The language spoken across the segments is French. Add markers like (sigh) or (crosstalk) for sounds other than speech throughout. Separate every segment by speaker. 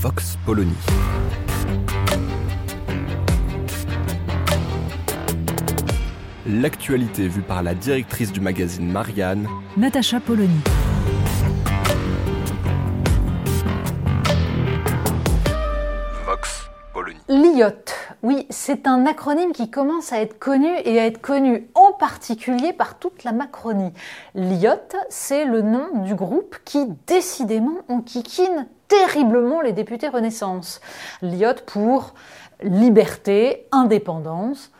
Speaker 1: Vox Polony. L'actualité vue par la directrice du magazine Marianne,
Speaker 2: Natacha Polony.
Speaker 1: Vox Polony.
Speaker 3: L'IOT, oui, c'est un acronyme qui commence à être connu et à être connu particulier par toute la Macronie. L'IOT, c'est le nom du groupe qui décidément enquiquine terriblement les députés Renaissance. L'IOT pour liberté, indépendance,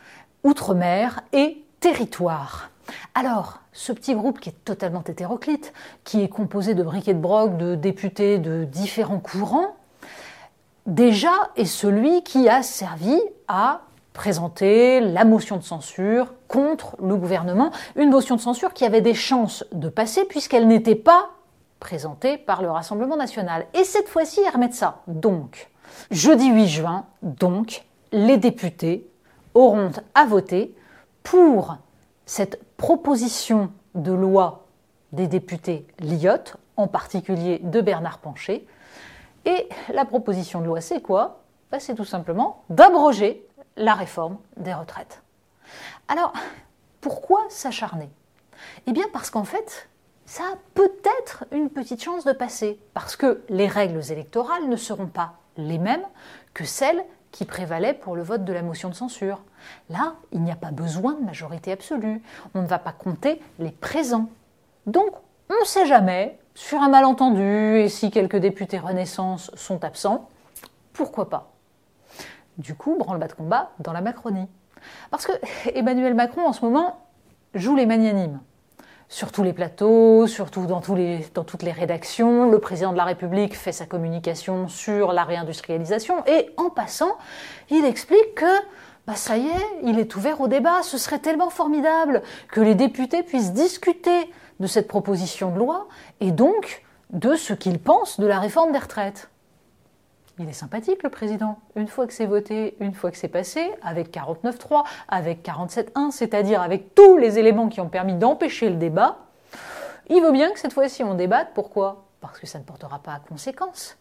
Speaker 3: outre-mer et territoire. Alors, ce petit groupe qui est totalement hétéroclite, qui est composé de briques et de broc, de députés de différents courants, déjà est celui qui a servi à présenter la motion de censure contre le gouvernement, une motion de censure qui avait des chances de passer puisqu'elle n'était pas présentée par le Rassemblement national. Et cette fois-ci, ils remettent ça. Donc, jeudi 8 juin, donc, les députés auront à voter pour cette proposition de loi des députés Lyotte, en particulier de Bernard Pancher. Et la proposition de loi, c'est quoi? Ben, C'est tout simplement d'abroger la réforme des retraites. Alors, pourquoi s'acharner? Eh bien parce qu'en fait, ça a peut-être une petite chance de passer, parce que les règles électorales ne seront pas les mêmes que celles qui prévalait pour le vote de la motion de censure. Là, il n'y a pas besoin de majorité absolue. On ne va pas compter les présents. Donc, on ne sait jamais, sur un malentendu, et si quelques députés Renaissance sont absents, pourquoi pas? Du coup, branle-bas de combat dans la Macronie. Parce que (laughs) Emmanuel Macron, en ce moment, joue les magnanimes sur tous les plateaux, surtout dans, toutes les rédactions. Le président de la République fait sa communication sur la réindustrialisation et en passant, il explique que bah ça y est, il est ouvert au débat. Ce serait tellement formidable que les députés puissent discuter de cette proposition de loi et donc de ce qu'ils pensent de la réforme des retraites. Il est sympathique, le président. Une fois que c'est voté, une fois que c'est passé, avec 49.3, avec 47.1, c'est-à-dire avec tous les éléments qui ont permis d'empêcher le débat, il vaut bien que cette fois-ci on débatte. Pourquoi? Parce que ça ne portera pas à conséquence.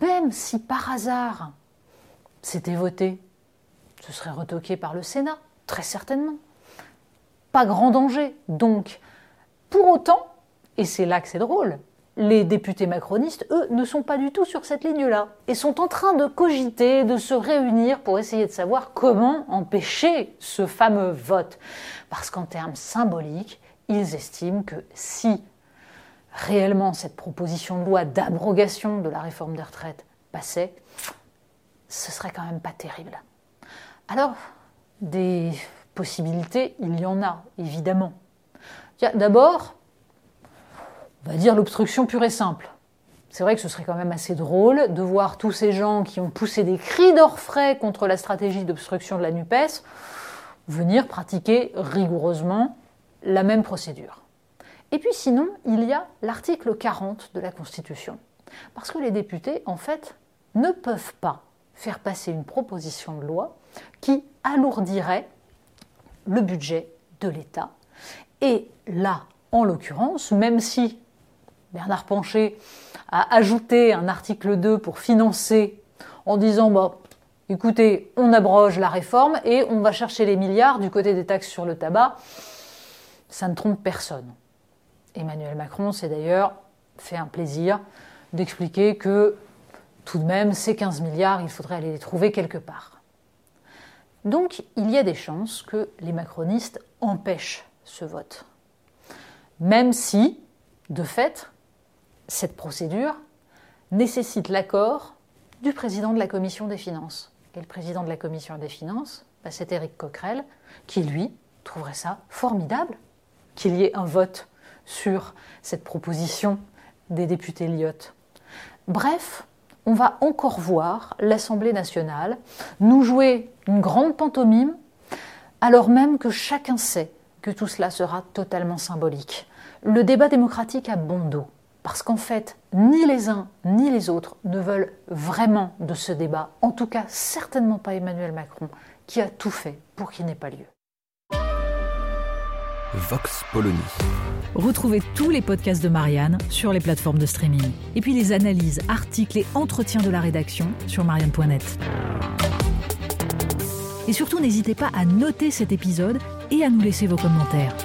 Speaker 3: Même si par hasard c'était voté, ce serait retoqué par le Sénat, très certainement. Pas grand danger. Donc, pour autant, et c'est là que c'est drôle, les députés macronistes, eux, ne sont pas du tout sur cette ligne-là et sont en train de cogiter, de se réunir pour essayer de savoir comment empêcher ce fameux vote. Parce qu'en termes symboliques, ils estiment que si réellement cette proposition de loi d'abrogation de la réforme des retraites passait, ce serait quand même pas terrible. Alors, des possibilités, il y en a, évidemment. D'abord, on va dire l'obstruction pure et simple. C'est vrai que ce serait quand même assez drôle de voir tous ces gens qui ont poussé des cris d'orfraie contre la stratégie d'obstruction de la NUPES venir pratiquer rigoureusement la même procédure. Et puis sinon, il y a l'article 40 de la Constitution. Parce que les députés, en fait, ne peuvent pas faire passer une proposition de loi qui alourdirait le budget de l'État. Et là, en l'occurrence, même si Bernard Pancher a ajouté un article 2 pour financer en disant bah, écoutez, on abroge la réforme et on va chercher les milliards du côté des taxes sur le tabac. Ça ne trompe personne. Emmanuel Macron s'est d'ailleurs fait un plaisir d'expliquer que tout de même, ces 15 milliards, il faudrait aller les trouver quelque part. Donc, il y a des chances que les macronistes empêchent ce vote. Même si, de fait, cette procédure nécessite l'accord du président de la commission des finances. Et le président de la commission des finances, bah, c'est Éric Coquerel, qui lui trouverait ça formidable qu'il y ait un vote sur cette proposition des députés Lyotte. Bref, on va encore voir l'Assemblée nationale nous jouer une grande pantomime, alors même que chacun sait que tout cela sera totalement symbolique. Le débat démocratique a bon dos, parce qu'en fait, ni les uns ni les autres ne veulent vraiment de ce débat, en tout cas certainement pas Emmanuel Macron, qui a tout fait pour qu'il n'ait pas lieu.
Speaker 1: Vox Polony.
Speaker 2: Retrouvez tous les podcasts de Marianne sur les plateformes de streaming. Et puis les analyses, articles et entretiens de la rédaction sur marianne.net. Et surtout, n'hésitez pas à noter cet épisode et à nous laisser vos commentaires.